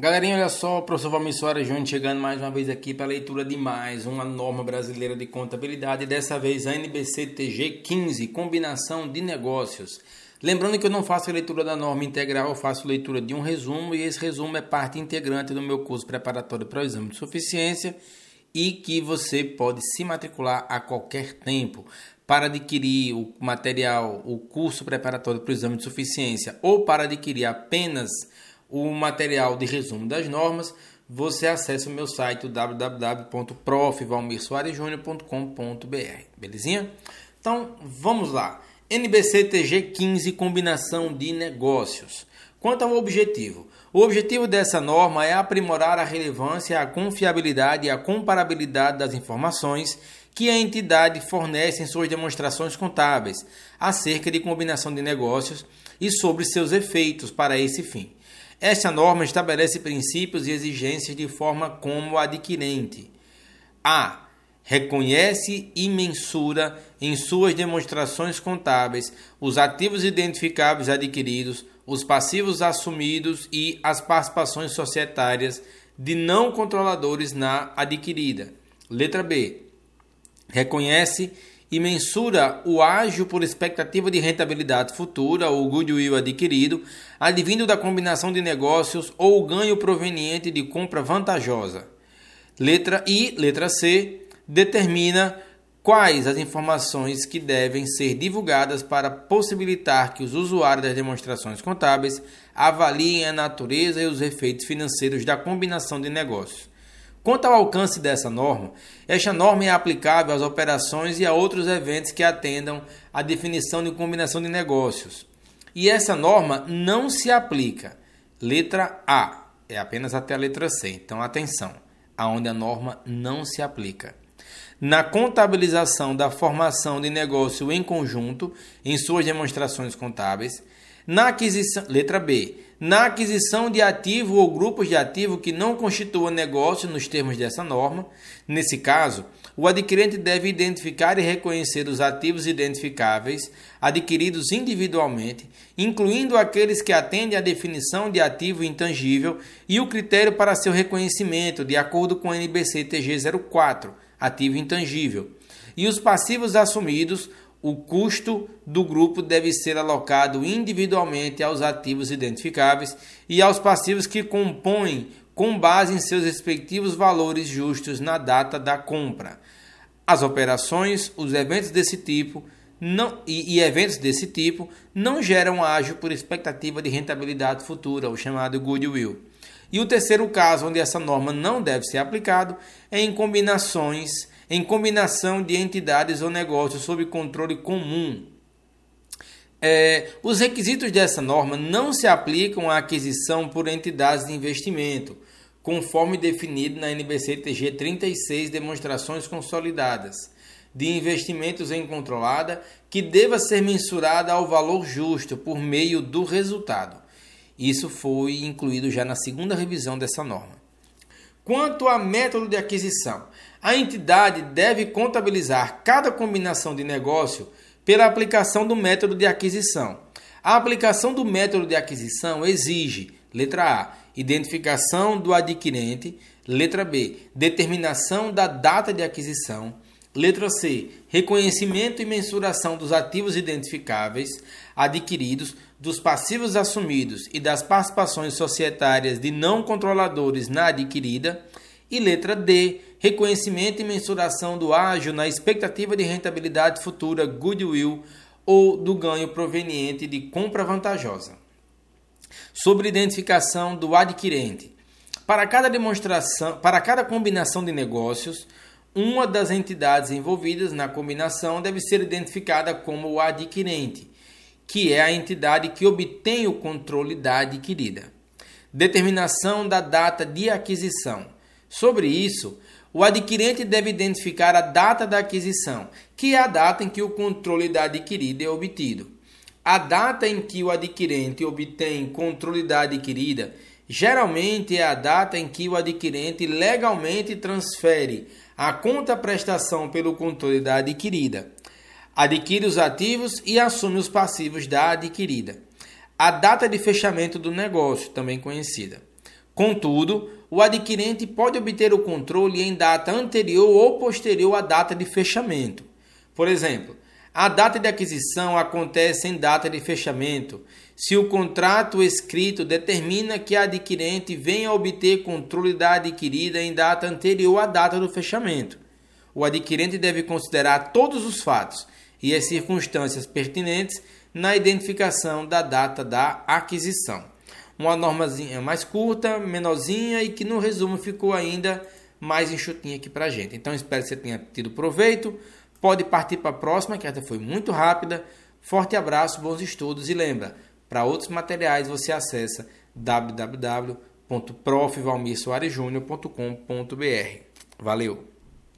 Galerinha, olha só, professor Valmir Soares Júnior chegando mais uma vez aqui para a leitura de mais uma norma brasileira de contabilidade, dessa vez a NBC-TG 15, combinação de negócios. Lembrando que eu não faço a leitura da norma integral, eu faço leitura de um resumo e esse resumo é parte integrante do meu curso preparatório para o exame de suficiência e que você pode se matricular a qualquer tempo para adquirir o material, o curso preparatório para o exame de suficiência ou para adquirir apenas o material de resumo das normas, você acessa o meu site www.profvalmirsoaresjunior.com.br, belezinha? Então, vamos lá. NBC-TG 15 Combinação de Negócios. Quanto ao objetivo, o objetivo dessa norma é aprimorar a relevância, a confiabilidade e a comparabilidade das informações que a entidade fornece em suas demonstrações contábeis acerca de combinação de negócios e sobre seus efeitos para esse fim. Esta norma estabelece princípios e exigências de forma como adquirente. A. Reconhece e mensura em suas demonstrações contábeis os ativos identificáveis adquiridos, os passivos assumidos e as participações societárias de não controladores na adquirida. Letra B. Reconhece e mensura o ágio por expectativa de rentabilidade futura ou goodwill adquirido, advindo da combinação de negócios ou ganho proveniente de compra vantajosa. Letra I, letra C, determina quais as informações que devem ser divulgadas para possibilitar que os usuários das demonstrações contábeis avaliem a natureza e os efeitos financeiros da combinação de negócios. Quanto ao alcance dessa norma, esta norma é aplicável às operações e a outros eventos que atendam à definição de combinação de negócios. E essa norma não se aplica. Letra A é apenas até a letra C. Então atenção, aonde a norma não se aplica. Na contabilização da formação de negócio em conjunto em suas demonstrações contábeis, na aquisição, letra B, na aquisição de ativo ou grupos de ativo que não constituam negócio nos termos dessa norma. Nesse caso, o adquirente deve identificar e reconhecer os ativos identificáveis adquiridos individualmente, incluindo aqueles que atendem à definição de ativo intangível e o critério para seu reconhecimento, de acordo com o NBC TG 04, ativo intangível, e os passivos assumidos o custo do grupo deve ser alocado individualmente aos ativos identificáveis e aos passivos que compõem com base em seus respectivos valores justos na data da compra. As operações, os eventos desse tipo não, e, e eventos desse tipo não geram ágio por expectativa de rentabilidade futura, o chamado goodwill. E o terceiro caso onde essa norma não deve ser aplicada é em combinações em combinação de entidades ou negócios sob controle comum. É, os requisitos dessa norma não se aplicam à aquisição por entidades de investimento, conforme definido na NBC TG 36 Demonstrações Consolidadas de investimentos em controlada que deva ser mensurada ao valor justo por meio do resultado. Isso foi incluído já na segunda revisão dessa norma. Quanto a método de aquisição, a entidade deve contabilizar cada combinação de negócio pela aplicação do método de aquisição. A aplicação do método de aquisição exige, letra A, identificação do adquirente, letra B, determinação da data de aquisição, Letra C. Reconhecimento e mensuração dos ativos identificáveis adquiridos, dos passivos assumidos e das participações societárias de não controladores na adquirida. E letra D. Reconhecimento e mensuração do ágio na expectativa de rentabilidade futura goodwill ou do ganho proveniente de compra vantajosa. Sobre identificação do adquirente. Para cada demonstração, para cada combinação de negócios, uma das entidades envolvidas na combinação deve ser identificada como o adquirente, que é a entidade que obtém o controle da adquirida. Determinação da data de aquisição. Sobre isso, o adquirente deve identificar a data da aquisição, que é a data em que o controle da adquirida é obtido. A data em que o adquirente obtém controle da adquirida geralmente é a data em que o adquirente legalmente transfere a conta prestação pelo controle da adquirida, adquire os ativos e assume os passivos da adquirida. A data de fechamento do negócio, também conhecida. Contudo, o adquirente pode obter o controle em data anterior ou posterior à data de fechamento. Por exemplo, a data de aquisição acontece em data de fechamento, se o contrato escrito determina que a adquirente venha a obter controle da adquirida em data anterior à data do fechamento. O adquirente deve considerar todos os fatos e as circunstâncias pertinentes na identificação da data da aquisição uma normazinha mais curta, menorzinha e que no resumo ficou ainda mais enxutinha aqui para gente. Então espero que você tenha tido proveito. Pode partir para a próxima, que até foi muito rápida. Forte abraço, bons estudos e lembra, para outros materiais você acessa www.profvalmirsoaresjunior.com.br. Valeu!